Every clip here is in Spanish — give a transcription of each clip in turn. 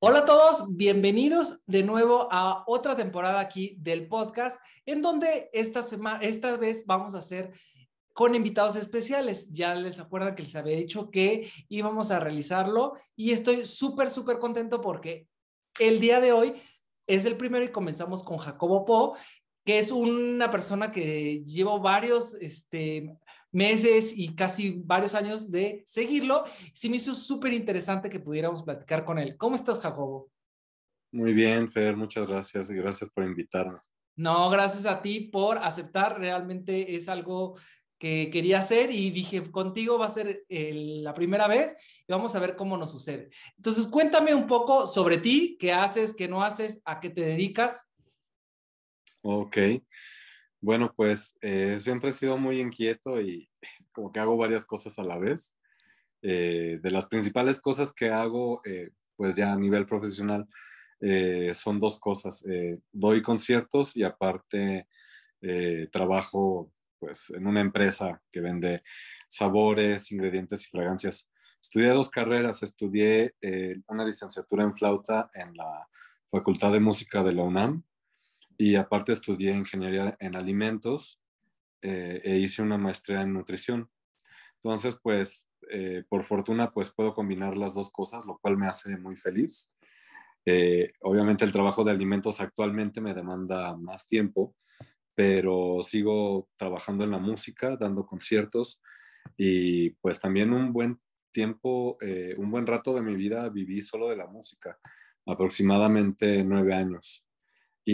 Hola a todos, bienvenidos de nuevo a otra temporada aquí del podcast, en donde esta, semana, esta vez vamos a hacer con invitados especiales. Ya les acuerdan que les había dicho que íbamos a realizarlo y estoy súper, súper contento porque el día de hoy es el primero y comenzamos con Jacobo Po, que es una persona que llevo varios este, meses y casi varios años de seguirlo. Sí me hizo súper interesante que pudiéramos platicar con él. ¿Cómo estás, Jacobo? Muy bien, Fer, muchas gracias y gracias por invitarme. No, gracias a ti por aceptar. Realmente es algo que quería hacer y dije, contigo va a ser la primera vez y vamos a ver cómo nos sucede. Entonces, cuéntame un poco sobre ti, qué haces, qué no haces, a qué te dedicas. Ok, bueno, pues eh, siempre he sido muy inquieto y como que hago varias cosas a la vez. Eh, de las principales cosas que hago, eh, pues ya a nivel profesional, son dos cosas. doy conciertos y aparte trabajo pues en una empresa que vende sabores, ingredientes y fragancias. Estudié dos carreras, estudié una licenciatura en flauta en la Facultad de Música de la UNAM y aparte estudié ingeniería en alimentos eh, e hice una maestría en nutrición. Entonces, pues, eh, por fortuna, pues puedo combinar las dos cosas, lo cual me hace muy feliz. Eh, obviamente el trabajo de alimentos actualmente me demanda más tiempo, pero sigo trabajando en la música, dando conciertos y pues también un buen tiempo, un buen rato de mi vida viví solo de la música, aproximadamente nueve años.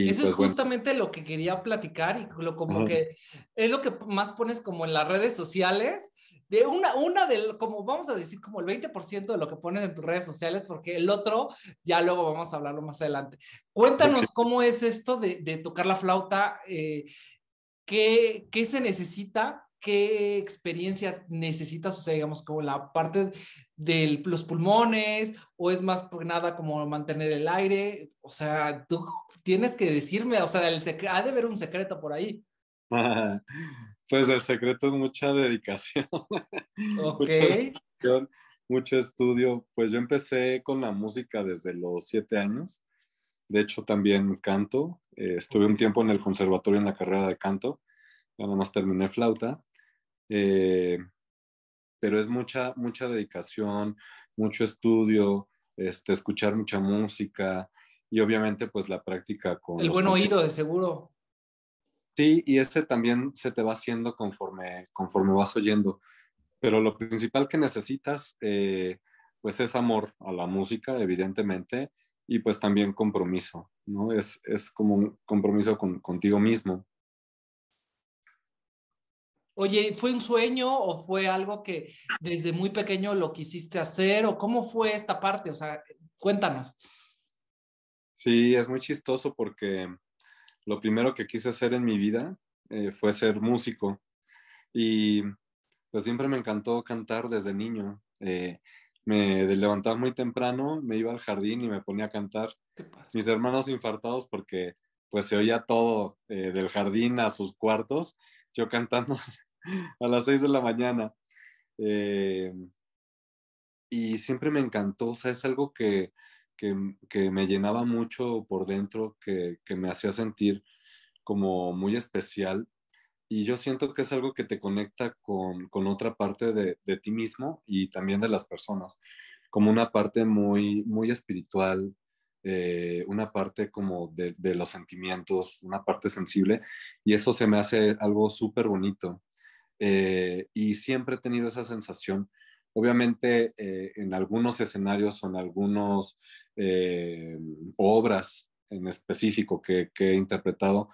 Eso es pues, justamente lo que quería platicar y lo como que es lo que más pones como en las redes sociales. De una, una del, como vamos a decir, como el 20% de lo que pones en tus redes sociales, porque el otro ya luego vamos a hablarlo más adelante. Cuéntanos cómo es esto de, de tocar la flauta, eh, qué, qué se necesita qué experiencia necesitas, o sea, digamos, como la parte de los pulmones, o es más por nada como mantener el aire, o sea, tú tienes que decirme, o sea, el ha de haber un secreto por ahí. pues el secreto es mucha dedicación. Ok. mucho estudio. Pues yo empecé con la música desde los siete años. De hecho, también canto. Eh, estuve un tiempo en el conservatorio en la carrera de canto. Ya nada más terminé flauta. Eh, pero es mucha, mucha dedicación, mucho estudio, este, escuchar mucha música y obviamente pues la práctica con... El buen oído, de seguro. Sí, y ese también se te va haciendo conforme, conforme vas oyendo. Pero lo principal que necesitas, eh, pues es amor a la música, evidentemente, y pues también compromiso, ¿no? Es, es como un compromiso con, contigo mismo. Oye, ¿fue un sueño o fue algo que desde muy pequeño lo quisiste hacer o cómo fue esta parte? O sea, cuéntanos. Sí, es muy chistoso porque lo primero que quise hacer en mi vida eh, fue ser músico y pues siempre me encantó cantar desde niño. Eh, me levantaba muy temprano, me iba al jardín y me ponía a cantar. Mis hermanos infartados porque pues se oía todo eh, del jardín a sus cuartos, yo cantando a las 6 de la mañana. Eh, y siempre me encantó, o sea, es algo que, que, me llenaba mucho por dentro, que, que, me hacía sentir como muy especial. Y yo siento que es algo que te conecta con, con otra parte de, de, ti mismo y también de las personas, como una parte muy, muy espiritual, eh, una parte como de, de, los sentimientos, una parte sensible, y eso se me hace algo súper bonito. Eh, y siempre he tenido esa sensación. Obviamente eh, en algunos escenarios o en algunas eh, obras en específico que, he interpretado,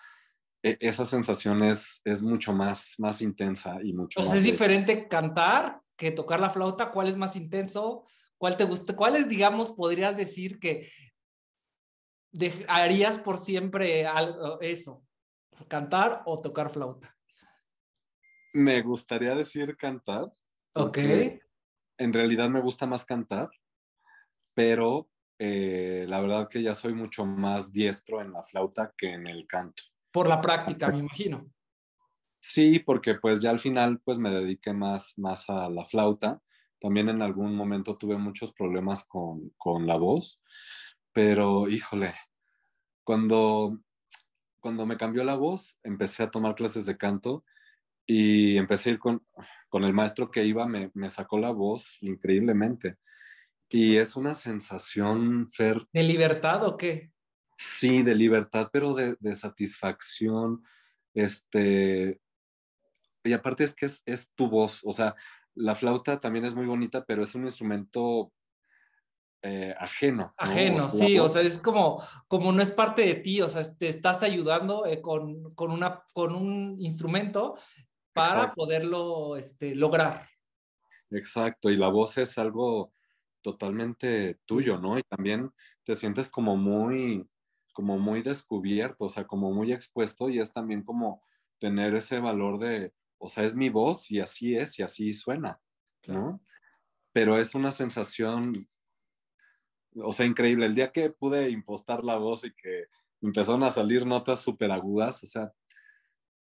e, esa sensación es, mucho más, más intensa y mucho más... ¿Es diferente cantar que tocar la flauta? ¿Cuál es más intenso? ¿Cuál te gusta? ¿Cuáles, digamos, podrías decir que harías por siempre algo, eso? ¿Cantar o tocar flauta? Me gustaría decir cantar. Ok. En realidad me gusta más cantar, pero eh, la verdad que ya soy mucho más diestro en la flauta que en el canto. Por la práctica, me imagino. Sí, porque pues ya al final pues me dediqué más, más a la flauta. También en algún momento tuve muchos problemas con, con la voz, pero híjole, cuando, cuando me cambió la voz, empecé a tomar clases de canto y empecé a ir con, con el maestro que iba, me, me sacó la voz increíblemente. Y es una sensación, Fer. ¿De libertad o qué? Sí, de libertad, pero de, de satisfacción. Este, y aparte es que es, es, tu voz, o sea, la flauta también es muy bonita, pero es un instrumento eh, ajeno. Ajeno, sí, o sea, es como, como no es parte de ti, o sea, te estás ayudando eh, con, con, una, con un instrumento para poderlo este, lograr. Exacto, y la voz es algo totalmente tuyo, ¿no? Y también te sientes como muy, como muy descubierto, o sea, como muy expuesto y es también como tener ese valor de, o sea, es mi voz y así es y así suena, ¿no? Pero es una sensación, o sea, increíble. El día que pude impostar la voz y que empezaron a salir notas súper agudas, o sea,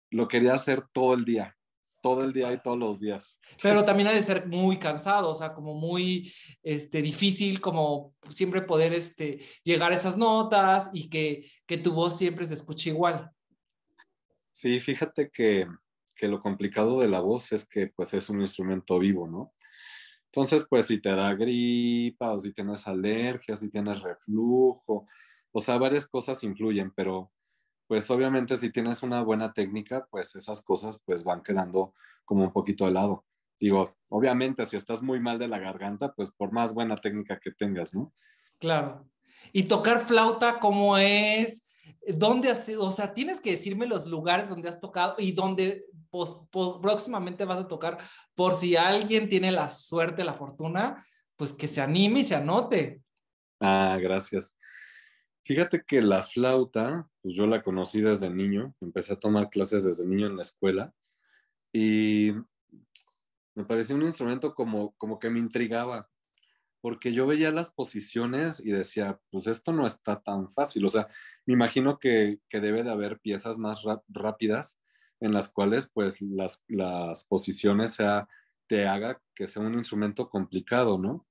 lo quería hacer todo el día, todo el día y todos los días. Pero también ha de ser muy cansado, o sea, como muy este, difícil, como siempre poder este, llegar a esas notas y que, que tu voz siempre se escuche igual. Sí, fíjate que, que, lo complicado de la voz es que pues es un instrumento vivo, ¿no? Entonces, pues si te da gripa o si tienes alergias, si tienes reflujo, o sea, varias cosas influyen, pero pues obviamente si tienes una buena técnica, pues esas cosas pues van quedando como un poquito de lado. Digo, obviamente si estás muy mal de la garganta, pues por más buena técnica que tengas, ¿no? Claro. Y tocar flauta, ¿cómo es? ¿Dónde has O sea, tienes que decirme los lugares donde has tocado y dónde próximamente vas a tocar, por si alguien tiene la suerte, la fortuna, pues que se anime y se anote. Ah, gracias. Fíjate que la flauta, pues yo la conocí desde niño, empecé a tomar clases desde niño en la escuela y me parecía un instrumento como, como que me intrigaba, porque yo veía las posiciones y decía, pues esto no está tan fácil, o sea, me imagino que, que debe de haber piezas más rápidas en las cuales pues las, las posiciones sea, te haga que sea un instrumento complicado, ¿no?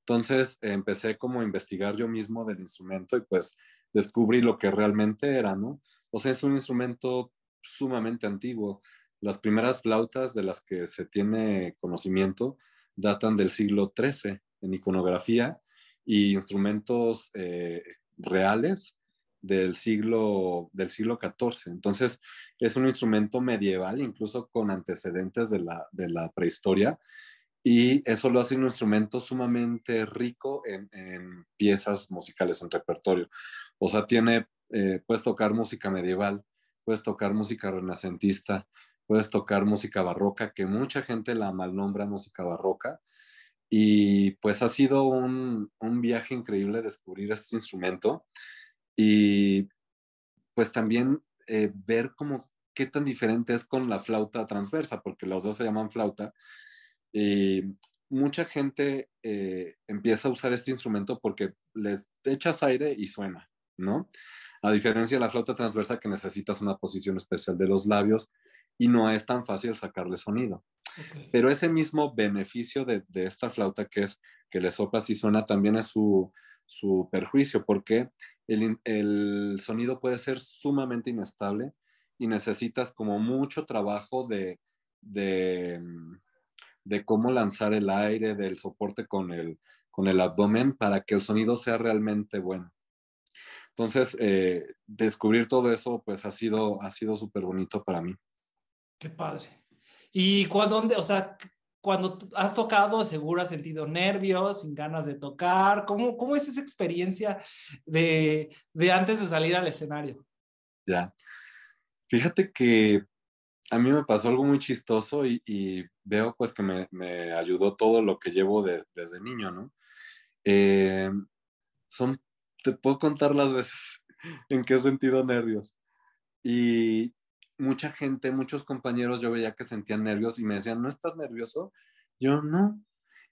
Entonces empecé como a investigar yo mismo del instrumento y pues descubrí lo que realmente era, ¿no? O sea, es un instrumento sumamente antiguo. Las primeras flautas de las que se tiene conocimiento datan del siglo XIII en iconografía y instrumentos eh, reales del siglo, del siglo XIV. Entonces, es un instrumento medieval, incluso con antecedentes de la, de la prehistoria, y eso lo hace un instrumento sumamente rico en, piezas musicales, en repertorio. O sea, tiene, eh, puedes tocar música medieval, puedes tocar música renacentista, puedes tocar música barroca, que mucha gente la malnombra música barroca. Y pues ha sido un, un viaje increíble descubrir este instrumento y pues también eh, ver cómo qué tan diferente es con la flauta transversa, porque las dos se llaman flauta, y mucha gente eh, empieza a usar este instrumento porque les echas aire y suena, ¿no? A diferencia de la flauta transversa que necesitas una posición especial de los labios y no es tan fácil sacarle sonido. Pero ese mismo beneficio de, esta flauta que es que le soplas y suena también es su, perjuicio porque el, el, sonido puede ser sumamente inestable y necesitas como mucho trabajo de, de de cómo lanzar el aire, del soporte con el, con el abdomen para que el sonido sea realmente bueno. Entonces, eh, descubrir todo eso, pues ha sido, ha sido súper bonito para mí. Qué padre. ¿Y cuando, o sea, cuando has tocado, seguro has sentido nervios, sin ganas de tocar? ¿Cómo, cómo es esa experiencia de, de antes de salir al escenario? Ya. Fíjate que a mí me pasó algo muy chistoso y, veo pues que me, ayudó todo lo que llevo desde niño, ¿no? Eh, son, te puedo contar las veces en que he sentido nervios. Y mucha gente, muchos compañeros, yo veía que sentían nervios y me decían, ¿no estás nervioso? Yo no.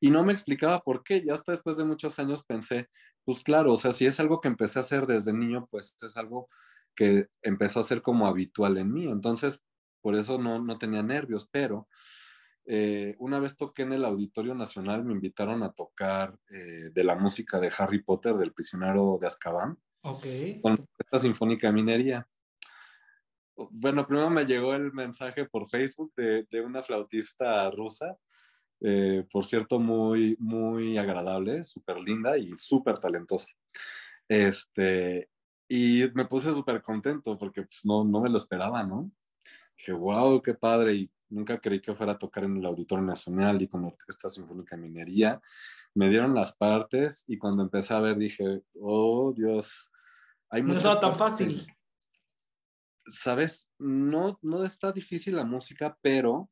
Y no me explicaba por qué. Ya hasta después de muchos años pensé, pues claro, o sea, si es algo que empecé a hacer desde niño, pues es algo que empezó a ser como habitual en mí. Entonces, por eso no, no tenía nervios, pero eh, una vez toqué en el Auditorio Nacional, me invitaron a tocar eh, de la música de Harry Potter, del prisionero de Azkaban, Ok. con esta sinfónica minería. Bueno, primero me llegó el mensaje por Facebook de, de una flautista rusa, eh, por cierto, muy, muy agradable, súper linda y súper talentosa. Este, y me puse súper contento porque pues, no, no me lo esperaba, ¿no? Dije, wow, qué padre. Y nunca creí que fuera a tocar en el Auditorio Nacional y con la Orquesta Sinfónica de Minería. Me dieron las partes y cuando empecé a ver dije, oh Dios, hay No muchas estaba tan fácil. Sabes, no, no está difícil la música, pero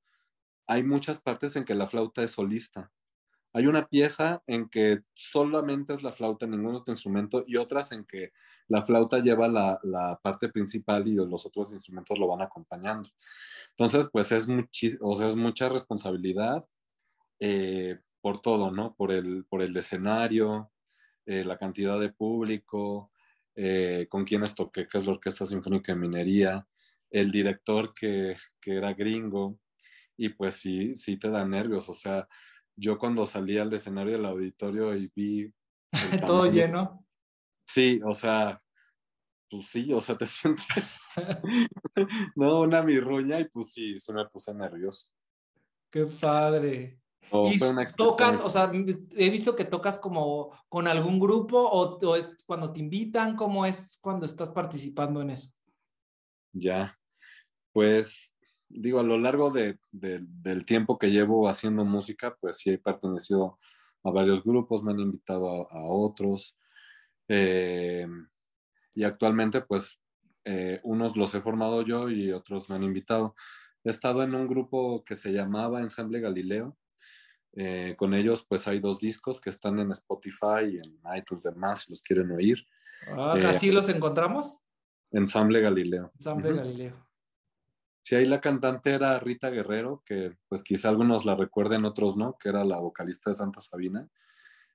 hay muchas partes en que la flauta es solista. Hay una pieza en que solamente es la flauta, ningún otro instrumento, y otras en que la flauta lleva la, la parte principal y los otros instrumentos lo van acompañando. Entonces, pues es, o sea, es mucha responsabilidad eh, por todo, ¿no? Por el, por el escenario, eh, la cantidad de público, eh, con quienes toqué, que es la Orquesta Sinfónica de Minería, el director que, que era gringo, y pues sí, sí te da nervios, o sea, yo cuando salí al escenario del auditorio y vi... Todo lleno. Sí, o sea, pues sí, o sea, te sientes, no, una mirruña y pues sí, sí me puse nervioso. Qué padre. O ¿Y tocas, o sea, he visto que tocas como con algún grupo o, o es cuando te invitan? ¿Cómo es cuando estás participando en eso? Ya, pues digo, a lo largo de- de- del tiempo que llevo haciendo música, pues sí he pertenecido a varios grupos, me han invitado a, a otros. eh, y actualmente, pues, eh, unos los he formado yo y otros me han invitado. He estado en un grupo que se llamaba Ensamble Galileo. Eh, con ellos, pues, hay dos discos que están en Spotify y en iTunes demás, si los quieren oír. Ah, Eh, ¿Así los encontramos? Ensamble Galileo. Ensamble. Galileo. Sí, ahí la cantante era Rita Guerrero, que pues quizá algunos la recuerden, otros no, que era la vocalista de Santa Sabina.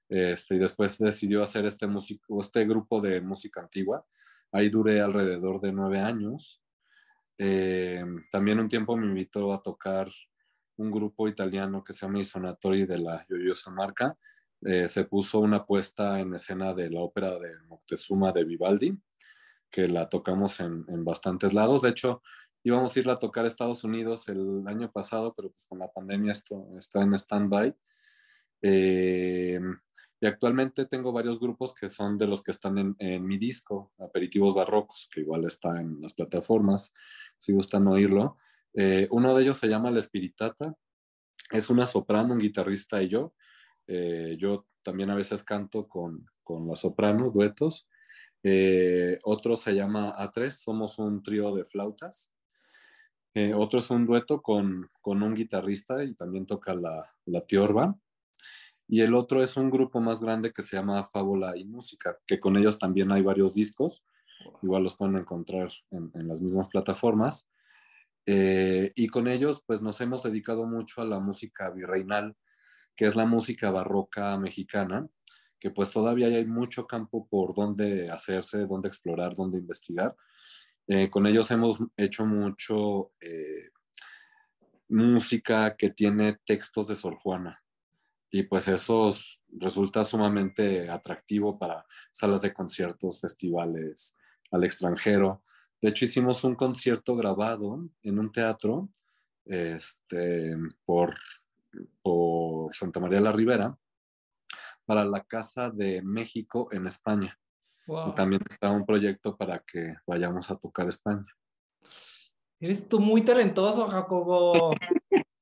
Este, y después decidió hacer este, músico, este grupo de música antigua. Ahí duré alrededor de nueve años. Eh, también un tiempo me invitó a tocar un grupo italiano que se llama I Sonatori de la Yoyosa Marca. Eh, se puso una puesta en escena de la ópera de Moctezuma de Vivaldi, que la tocamos en, en bastantes lados. De hecho, íbamos a irla a tocar a Estados Unidos el año pasado, pero pues con la pandemia esto está en stand-by. Eh, y actualmente tengo varios grupos que son de los que están en, en, mi disco, Aperitivos Barrocos, que igual está en las plataformas, si gustan oírlo. Eh, uno de ellos se llama La Espiritata. Es una soprano, un guitarrista y yo. Eh, yo también a veces canto con, con la soprano, duetos. Eh, otro se llama A3, somos un trío de flautas. Eh, otro es un dueto con, con, un guitarrista y también toca la, la tiorba. Y el otro es un grupo más grande que se llama Fábula y Música, que con ellos también hay varios discos. Igual los pueden encontrar en, en las mismas plataformas. Eh, y con ellos, pues nos hemos dedicado mucho a la música virreinal, que es la música barroca mexicana, que pues todavía hay mucho campo por donde hacerse, donde explorar, donde investigar. Eh, con ellos hemos hecho mucho eh, música que tiene textos de Sor Juana. Y pues eso resulta sumamente atractivo para salas de conciertos, festivales al extranjero. De hecho, hicimos un concierto grabado en un teatro este, por, por Santa María la Ribera para la Casa de México en España. Wow. Y también está un proyecto para que vayamos a tocar España. Eres tú muy talentoso, Jacobo.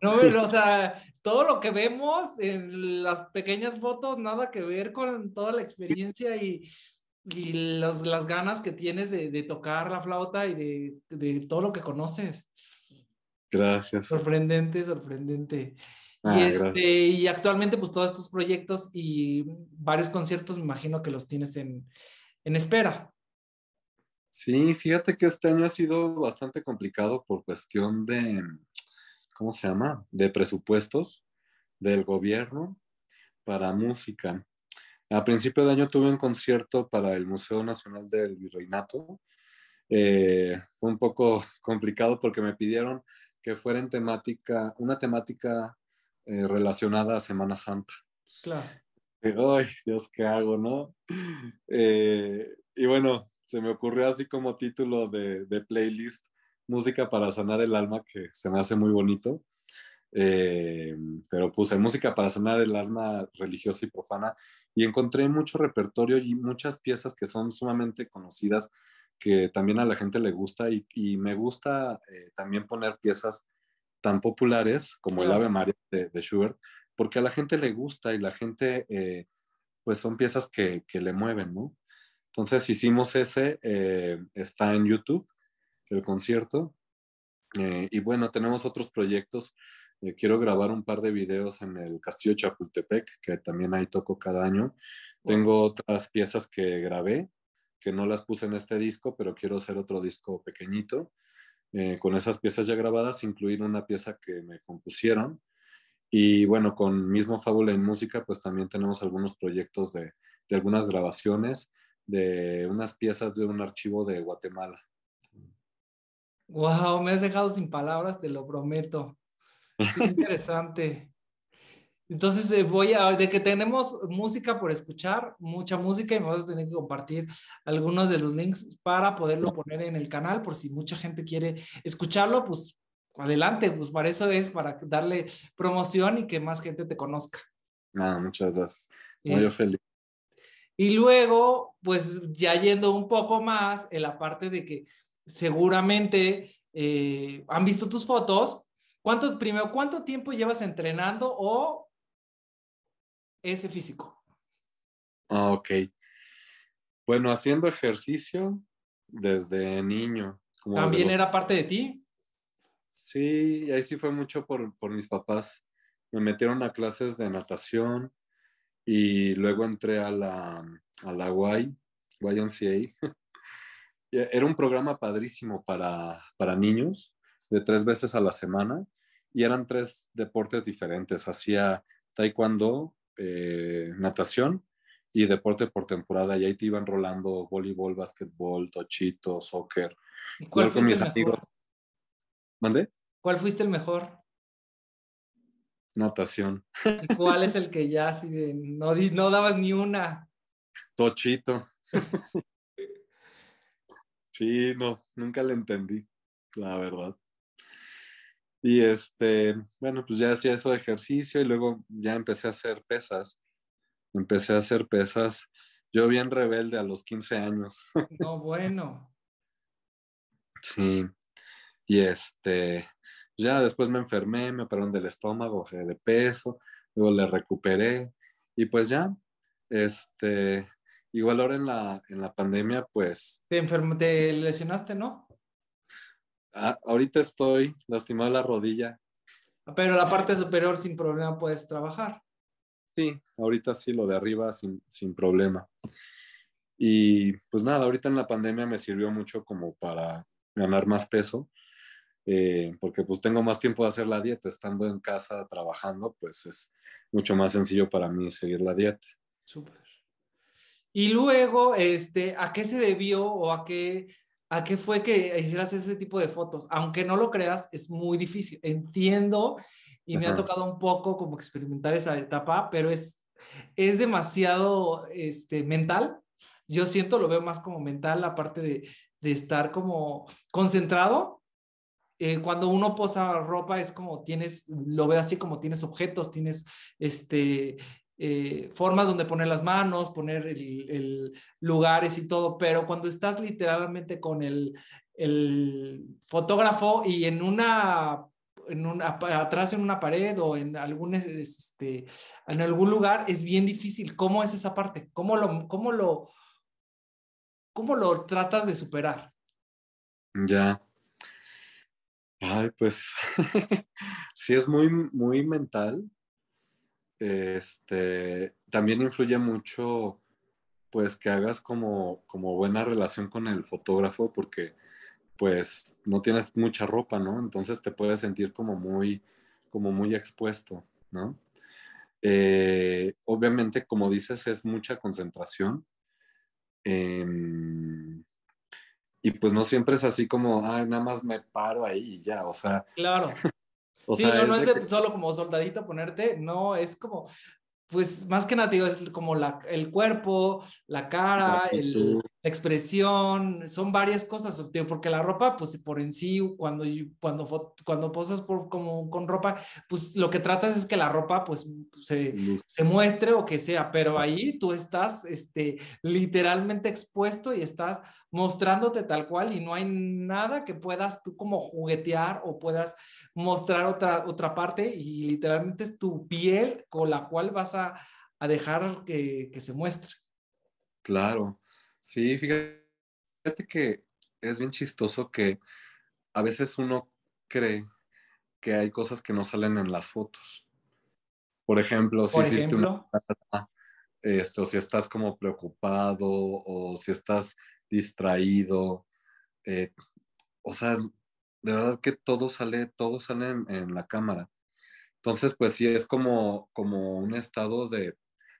No, o sea, todo lo que vemos en las pequeñas fotos, nada que ver con toda la experiencia y, y los, las ganas que tienes de, de tocar la flauta y de, de, todo lo que conoces. Gracias. Sorprendente, sorprendente. Ah, y, este, y actualmente, pues todos estos proyectos y varios conciertos, me imagino que los tienes en, en espera. Sí, fíjate que este año ha sido bastante complicado por cuestión de, ¿cómo se llama? De presupuestos del gobierno para música. A principio de año tuve un concierto para el Museo Nacional del Virreinato. Eh, fue un poco complicado porque me pidieron que fuera en temática, una temática eh, relacionada a Semana Santa. Claro. Ay, Dios, ¿qué hago, no? Eh, y bueno, se me ocurrió así como título de, de, playlist, Música para sanar el alma, que se me hace muy bonito. Eh, pero puse música para sanar el alma religiosa y profana y encontré mucho repertorio y muchas piezas que son sumamente conocidas que también a la gente le gusta y, y me gusta eh, también poner piezas tan populares como el Ave María de, de, Schubert, porque a la gente le gusta y la gente, eh, pues son piezas que, que, le mueven, ¿no? Entonces hicimos ese, eh, está en YouTube, el concierto, eh, y bueno, tenemos otros proyectos. Quiero grabar un par de videos en el Castillo Chapultepec, que también ahí toco cada año. Tengo otras piezas que grabé, que no las puse en este disco, pero quiero hacer otro disco pequeñito. Eh, con esas piezas ya grabadas, incluir una pieza que me compusieron. Y bueno, con mismo Fábula en Música, pues también tenemos algunos proyectos de, de algunas grabaciones de unas piezas de un archivo de Guatemala. Wow, me has dejado sin palabras, te lo prometo. Qué interesante. Entonces eh, voy a, de que tenemos música por escuchar, mucha música y me vas a tener que compartir algunos de los links para poderlo poner en el canal por si mucha gente quiere escucharlo, pues adelante, pues para eso es, para darle promoción y que más gente te conozca. Ah, muchas gracias. Muy feliz. Y luego, pues ya yendo un poco más en la parte de que seguramente eh, han visto tus fotos. ¿Cuánto, primero, cuánto tiempo llevas entrenando o ese físico? Ah, ok. Bueno, haciendo ejercicio desde niño. ¿También era parte de ti? Sí, ahí sí fue mucho por, por mis papás. Me metieron a clases de natación y luego entré a la, a la Y, YMCA. Era un programa padrísimo para, para niños, de tres veces a la semana, y eran tres deportes diferentes. Hacía taekwondo, eh, natación y deporte por temporada. Y ahí te iban rolando voleibol, básquetbol, tochito, soccer. ¿Y cuál fuiste mis el amigos. ¿Mandé? ¿Cuál fuiste el mejor? Natación. ¿Y cuál es el que ya no, no dabas ni una? Tochito. sí, no, nunca le entendí, la verdad. Y este, bueno, pues ya hacía eso de ejercicio y luego ya empecé a hacer pesas. Empecé a hacer pesas. Yo bien rebelde a los 15 años. No, bueno. Sí. Y este, ya después me enfermé, me operaron del estómago, bajé de peso, luego le recuperé y pues ya, este, igual ahora en la, en la pandemia, pues... Te, te lesionaste, ¿no? Ah, ahorita estoy lastimado la rodilla. Pero la parte superior sin problema puedes trabajar. Sí, ahorita sí, lo de arriba sin, sin problema. Y pues nada, ahorita en la pandemia me sirvió mucho como para ganar más peso, eh, porque pues tengo más tiempo de hacer la dieta. Estando en casa trabajando, pues es mucho más sencillo para mí seguir la dieta. Súper. Y luego, este, ¿a qué se debió o a qué ¿A qué fue que hicieras ese tipo de fotos? Aunque no lo creas, es muy difícil. Entiendo y me ha tocado un poco como experimentar esa etapa, pero es, es demasiado este, mental. Yo siento, lo veo más como mental, la parte de, de estar como concentrado. Eh, cuando uno posa ropa es como tienes, lo veo así como tienes objetos, tienes este, eh, formas donde poner las manos, poner el, lugares y todo, pero cuando estás literalmente con el, fotógrafo y en una, en una, atrás en una pared o en algún, este, en algún lugar, es bien difícil. ¿Cómo es esa parte? ¿Cómo lo, cómo lo, cómo lo tratas de superar? Ya. Ay, pues sí es muy, muy mental este, también influye mucho, pues, que hagas como, como buena relación con el fotógrafo, porque, pues, no tienes mucha ropa, ¿no? Entonces te puedes sentir como muy, como muy expuesto, ¿no? Eh, obviamente, como dices, es mucha concentración. Em, y pues no siempre es así como, ah, nada más me paro ahí y ya, o sea. Claro. Sí, no, no es, solo como soldadito ponerte, no, es como, pues más que nada, digo, es como la, el cuerpo, la cara, el, la expresión, son varias cosas, porque la ropa, pues por en sí, cuando, cuando, cuando posas por, como, con ropa, pues lo que tratas es que la ropa, pues se, se muestre o que sea, pero ahí tú estás, este, literalmente expuesto y estás mostrándote tal cual y no hay nada que puedas tú como juguetear o puedas mostrar otra, otra parte y literalmente es tu piel con la cual vas a, a dejar que, que, se muestre. Claro, sí, fíjate que es bien chistoso que a veces uno cree que hay cosas que no salen en las fotos. Por ejemplo, si hiciste una esto, si estás como preocupado o si estás distraído. Eh, o sea, de verdad que todo sale, todo sale en, la cámara. Entonces, pues sí, es como, como un estado de,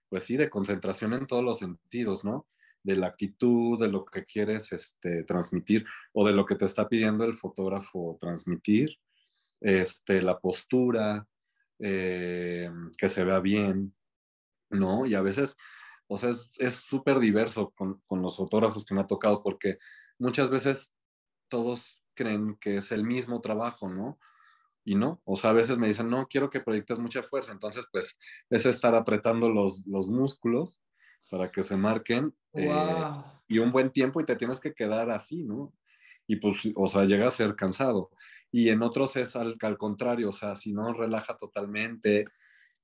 pues sí, de concentración en todos los sentidos, ¿no? De la actitud, de lo que quieres este, transmitir o de lo que te está pidiendo el fotógrafo transmitir, este, la postura, eh, que se vea bien, ¿no? Y a veces o sea, es súper diverso con, con, los fotógrafos que me ha tocado porque muchas veces todos creen que es el mismo trabajo, ¿no? Y no, o sea, a veces me dicen, no, quiero que proyectes mucha fuerza, entonces pues es estar apretando los, los músculos para que se marquen eh, y un buen tiempo y te tienes que quedar así, ¿no? Y pues, o sea, llega a ser cansado. Y en otros es al, al contrario, o sea, si no relaja totalmente,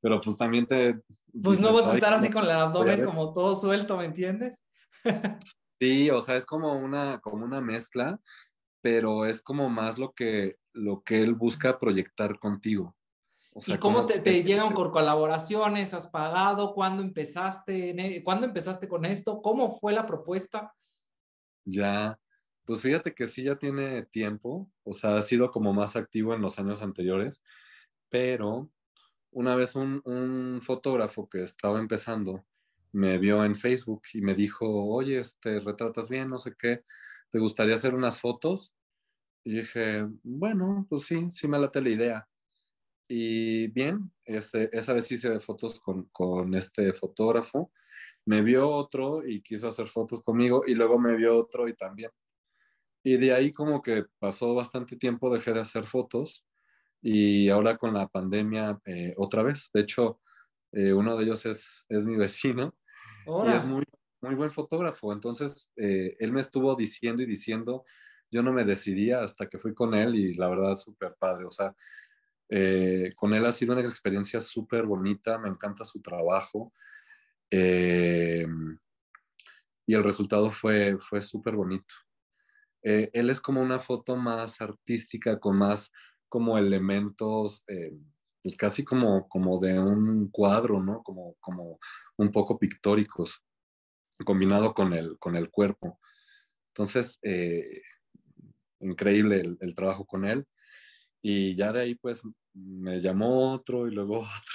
pero pues también te... Pues no vas a estar así con el abdomen como todo suelto, ¿me entiendes? sí, o sea, es como una, como una mezcla, pero es como más lo que, lo que él busca proyectar contigo. ¿Y cómo te, te llegan por colaboraciones? ¿Has pagado? ¿Cuándo empezaste? E, ¿Cuándo empezaste con esto? ¿Cómo fue la propuesta? Ya, pues fíjate que sí ya tiene tiempo, o sea, ha sido como más activo en los años anteriores, pero una vez un, fotógrafo que estaba empezando me vio en Facebook y me dijo, oye, este, retratas bien, no sé qué, ¿te gustaría hacer unas fotos? Y dije, bueno, pues sí, sí me late la idea. Y bien, este, esa vez hice fotos con, con este fotógrafo. Me vio otro y quiso hacer fotos conmigo y luego me vio otro y también. Y de ahí como que pasó bastante tiempo, dejé de hacer fotos y ahora con la pandemia eh, otra vez. De hecho, eh, uno de ellos es, es mi vecino y es muy, muy buen fotógrafo. Entonces, eh, él me estuvo diciendo y diciendo, yo no me decidía hasta que fui con él y la verdad súper padre. O sea, con él ha sido una experiencia súper bonita, me encanta su trabajo. y el resultado fue, fue súper bonito. él es como una foto más artística, con más como elementos, eh, pues casi como, como de un cuadro, ¿no? Como, como un poco pictóricos, combinado con el, con el cuerpo. Entonces, eh, increíble el, trabajo con él. Y ya de ahí, pues, me llamó otro y luego otro.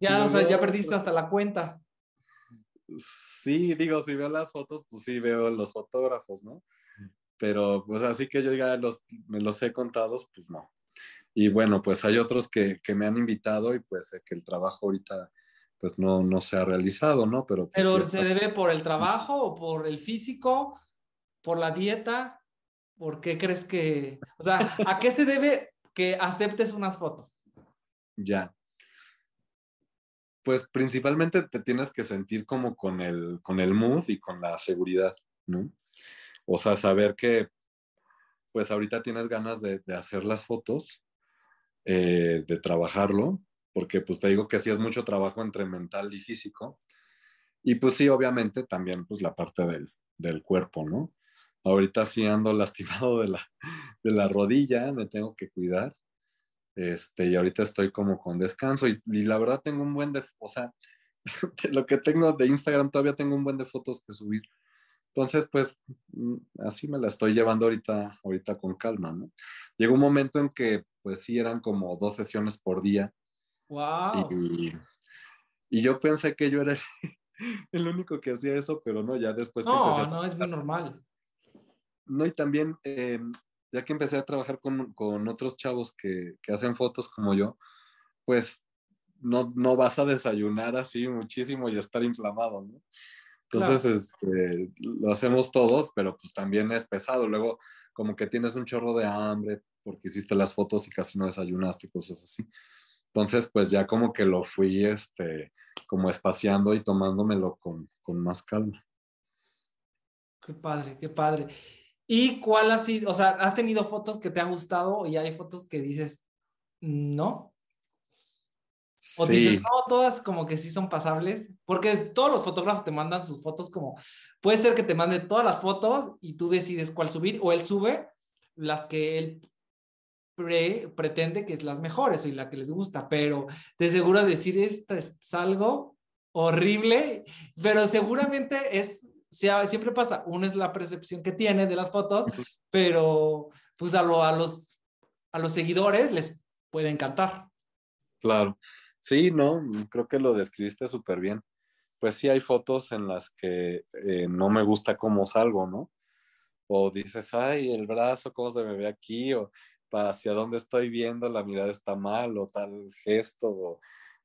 Ya, o sea, ya perdiste hasta la cuenta. Sí, digo, si veo las fotos, pues sí veo los fotógrafos, ¿no? Pero, pues así que yo ya los, me los he contados, pues no. Y bueno, pues hay otros que, que me han invitado y pues que el trabajo ahorita pues no, no se ha realizado, ¿no? Pero, pues, ¿Pero se debe por el trabajo o por el físico, por la dieta? ¿Por qué crees que, o sea, a qué se debe que aceptes unas fotos? Ya. Pues principalmente te tienes que sentir como con el, con el mood y con la seguridad, ¿no? O sea, saber que pues ahorita tienes ganas de, de hacer las fotos eh, de trabajarlo, porque pues te digo que sí es mucho trabajo entre mental y físico. Y pues sí, obviamente también pues la parte del, del cuerpo, ¿no? Ahorita sí ando lastimado de la, de la rodilla, me tengo que cuidar. Este, y ahorita estoy como con descanso y, la verdad tengo un buen de, o sea, lo que tengo de Instagram todavía tengo un buen de fotos que subir. Entonces, pues mm, así me la estoy llevando ahorita, ahorita con calma, ¿no? Llegó un momento en que pues sí eran como dos sesiones por día. ¡Wow! Y, yo pensé que yo era el, único que hacía eso, pero no, ya después... No, no, es muy normal. No, y también, eh, ya que empecé a trabajar con, con otros chavos que, que, hacen fotos como yo, pues no, no vas a desayunar así muchísimo y estar inflamado, ¿no? Entonces, este, lo hacemos todos, pero pues también es pesado. Luego, como que tienes un chorro de hambre porque hiciste las fotos y casi no desayunaste, cosas así. Entonces, pues ya como que lo fui, este, como espaciando y tomándomelo con, con más calma. Qué padre, qué padre. ¿Y cuál ha sido, o sea, has tenido fotos que te han gustado y hay fotos que dices, no? O dices, no, todas como que sí son pasables, porque todos los fotógrafos te mandan sus fotos como, puede ser que te mande todas las fotos y tú decides cuál subir, o él sube las que él pretende que es las mejores y la que les gusta, pero de seguro decir esto es algo horrible, pero seguramente es, siempre pasa, uno es la percepción que tiene de las fotos, pero pues a, lo, a, los, a los seguidores les puede encantar. Claro. Sí, no, creo que lo describiste súper bien. Pues sí hay fotos en las que eh, no me gusta cómo salgo, ¿no? O dices, ay, el brazo, cómo se me ve aquí, o hacia dónde estoy viendo, la mirada está mal, o tal gesto, o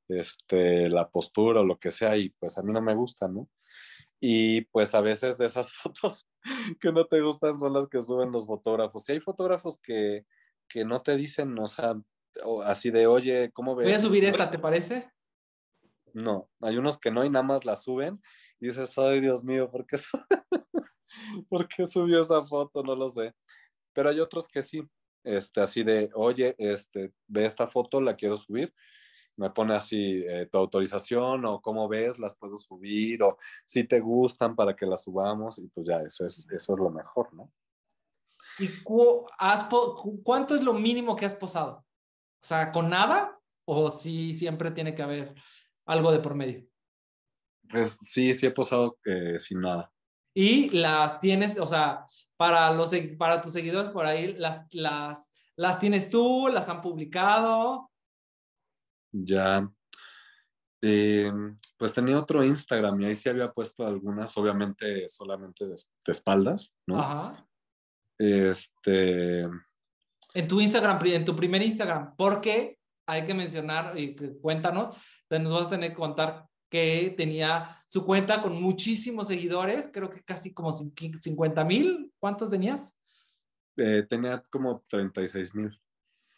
este, la postura, o lo que sea, y pues a mí no me gusta, ¿no? Y pues a veces de esas fotos que no te gustan son las que suben los fotógrafos. Y hay fotógrafos que, que no te dicen, o sea, así de, oye, ¿cómo ves? Voy a subir esta, ¿te parece? No, hay unos que no y nada más la suben y dices, ay, Dios mío, ¿por qué, ¿por qué subió esa foto? No lo sé. Pero hay otros que sí, este, así de, oye, este, ve esta foto, la quiero subir. Me pone así eh, tu autorización o cómo ves, las puedo subir o si te gustan para que las subamos y pues ya, eso es, eso es lo mejor, ¿no? ¿Y cuánto es lo mínimo que has posado? O sea, ¿con nada? ¿O sí siempre tiene que haber algo de por medio? Pues sí, sí he posado eh, sin nada. Y las tienes, o sea, para, los, para tus seguidores por ahí, las, las, las tienes tú, las han publicado. Ya. Em, pues tenía otro Instagram y ahí sí había puesto algunas, obviamente solamente de, de espaldas, ¿no? Ajá. Este, en tu Instagram, en tu primer Instagram, porque hay que mencionar y cuéntanos, nos vas a tener que contar que tenía su cuenta con muchísimos seguidores, creo que casi como 50 mil. ¿Cuántos tenías? Eh, tenía como 36 mil.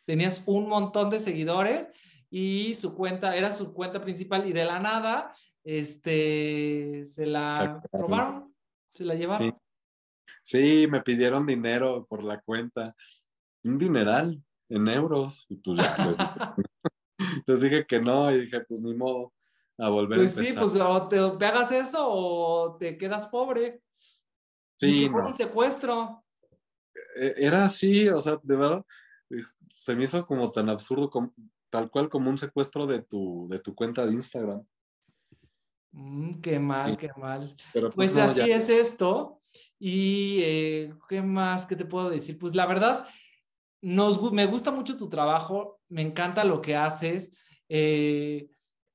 Tenías un montón de seguidores y su cuenta era su cuenta principal y de la nada, este, se la robaron, se la llevaron. sí, me pidieron dinero por la cuenta un dineral en euros. Y pues ya, les dije, que no y dije, pues ni modo, a volver pues a empezar. sí, pues o te, hagas eso o te quedas pobre. Sí. ¿Y fue un secuestro? E, era así, o sea, de verdad, se me hizo como tan absurdo, tal cual como un secuestro de tu, de tu cuenta de Instagram. Mm, qué mal, qué mal. pues, pues así es esto. Y eh, qué más, ¿qué te puedo decir? Pues la verdad, me gusta mucho tu trabajo, me encanta lo que haces. Eh,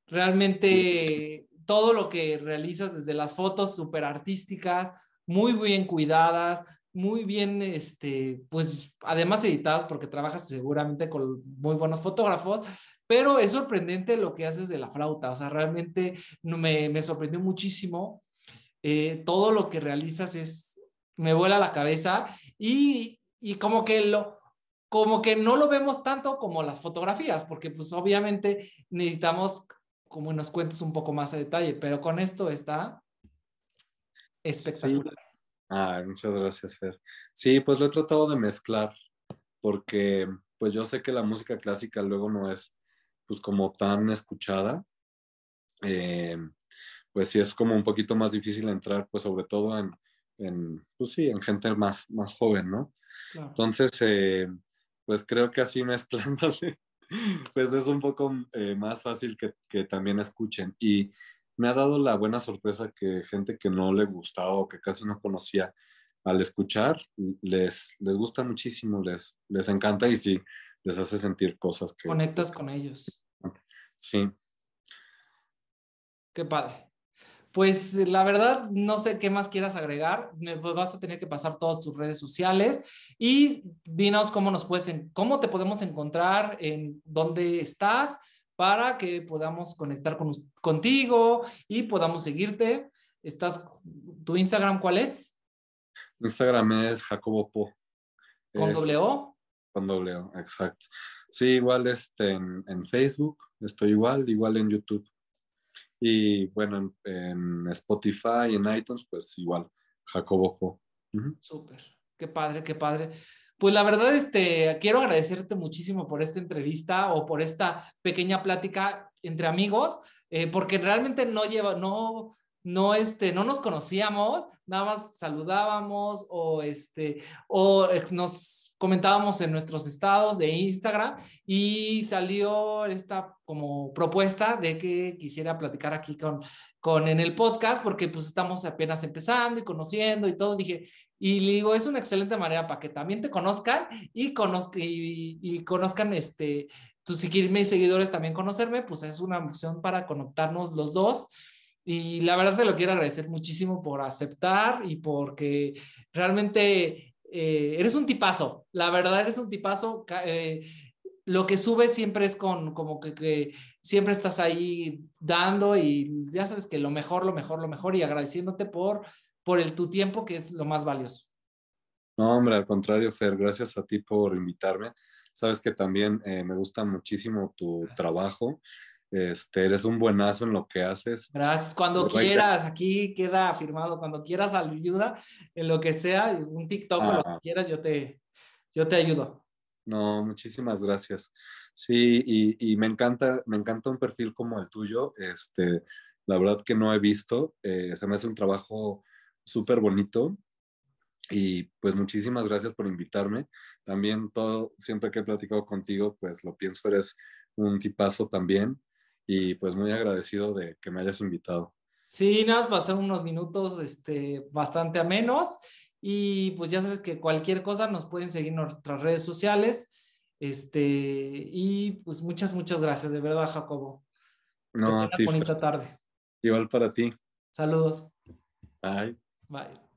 realmente todo lo que realizas desde las fotos súper artísticas, muy bien cuidadas, muy bien, este, pues además editadas porque trabajas seguramente con muy buenos fotógrafos, pero es sorprendente lo que haces de la flauta, o sea, realmente me, me sorprendió muchísimo. Eh, todo lo que realizas es, me vuela la cabeza y, y como que lo, como que no lo vemos tanto como las fotografías, porque pues obviamente necesitamos como nos cuentes un poco más a detalle, pero con esto está espectacular. Ah, muchas gracias, Fer. Sí, pues lo he tratado de mezclar, porque pues yo sé que la música clásica luego no es pues como tan escuchada. Eh, pues sí es como un poquito más difícil entrar, pues sobre todo en, en pues sí, en gente más, más joven, ¿no? Entonces, eh, pues creo que así mezclándole, pues es un poco eh, más fácil que, que, también escuchen. Y me ha dado la buena sorpresa que gente que no le gustaba o que casi no conocía, al escuchar, les, les gusta muchísimo, les, les encanta y sí, les hace sentir cosas que... Conectas con ellos. Sí. Qué padre. pues la verdad no sé qué más quieras agregar, pues vas a tener que pasar todas tus redes sociales y dinos cómo nos puedes, cómo te podemos encontrar, en dónde estás para que podamos conectar con, contigo y podamos seguirte. Estás, ¿Tu Instagram cuál es? Instagram es Jacobo Po. ¿Con doble O? Con doble O, exacto. Sí, igual este, en, Facebook, estoy igual, igual en YouTube. Y bueno, en, Spotify, en iTunes, pues igual, Jacobo Po. Súper, qué padre, qué padre. Pues la verdad, este, quiero agradecerte muchísimo por esta entrevista o por esta pequeña plática entre amigos, eh, porque realmente no lleva, no, no, este, no nos conocíamos, nada más saludábamos o, este, o nos comentábamos en nuestros estados de Instagram y salió esta como propuesta de que quisiera platicar aquí con, con en el podcast porque pues estamos apenas empezando y conociendo y todo. Dije, y digo, es una excelente manera para que también te conozcan y, conozcan y, y conozcan este, tus seguidores también conocerme, pues es una opción para conectarnos los dos y la verdad te lo quiero agradecer muchísimo por aceptar y porque realmente eh, eres un tipazo. La verdad eres un tipazo. Eh, lo que subes siempre es con como que, siempre estás ahí dando y ya sabes que lo mejor, lo mejor, lo mejor y agradeciéndote por, por el, tu tiempo que es lo más valioso. No, hombre, al contrario, Fer, gracias a ti por invitarme. Sabes que también eh, me gusta muchísimo tu trabajo este, eres un buenazo en lo que haces. Gracias. Cuando quieras, aquí queda firmado. Cuando quieras ayuda en lo que sea, un TikTok o lo que ah. quieras, yo te, yo te ayudo. No, muchísimas gracias. Sí, y, y, me encanta, me encanta un perfil como el tuyo. Este, la verdad que no he visto. Eh, se me hace un trabajo súper bonito. Y pues muchísimas gracias por invitarme. También todo, siempre que he platicado contigo, pues lo pienso, eres un tipazo también y pues muy agradecido de que me hayas invitado. Sí, nada más pasar unos minutos este, bastante a menos y pues ya sabes que cualquier cosa nos pueden seguir en nuestras redes sociales. Este, y pues muchas, muchas gracias, de verdad, Jacobo. No, que bonita tarde. Igual para ti. Saludos. Bye. Bye.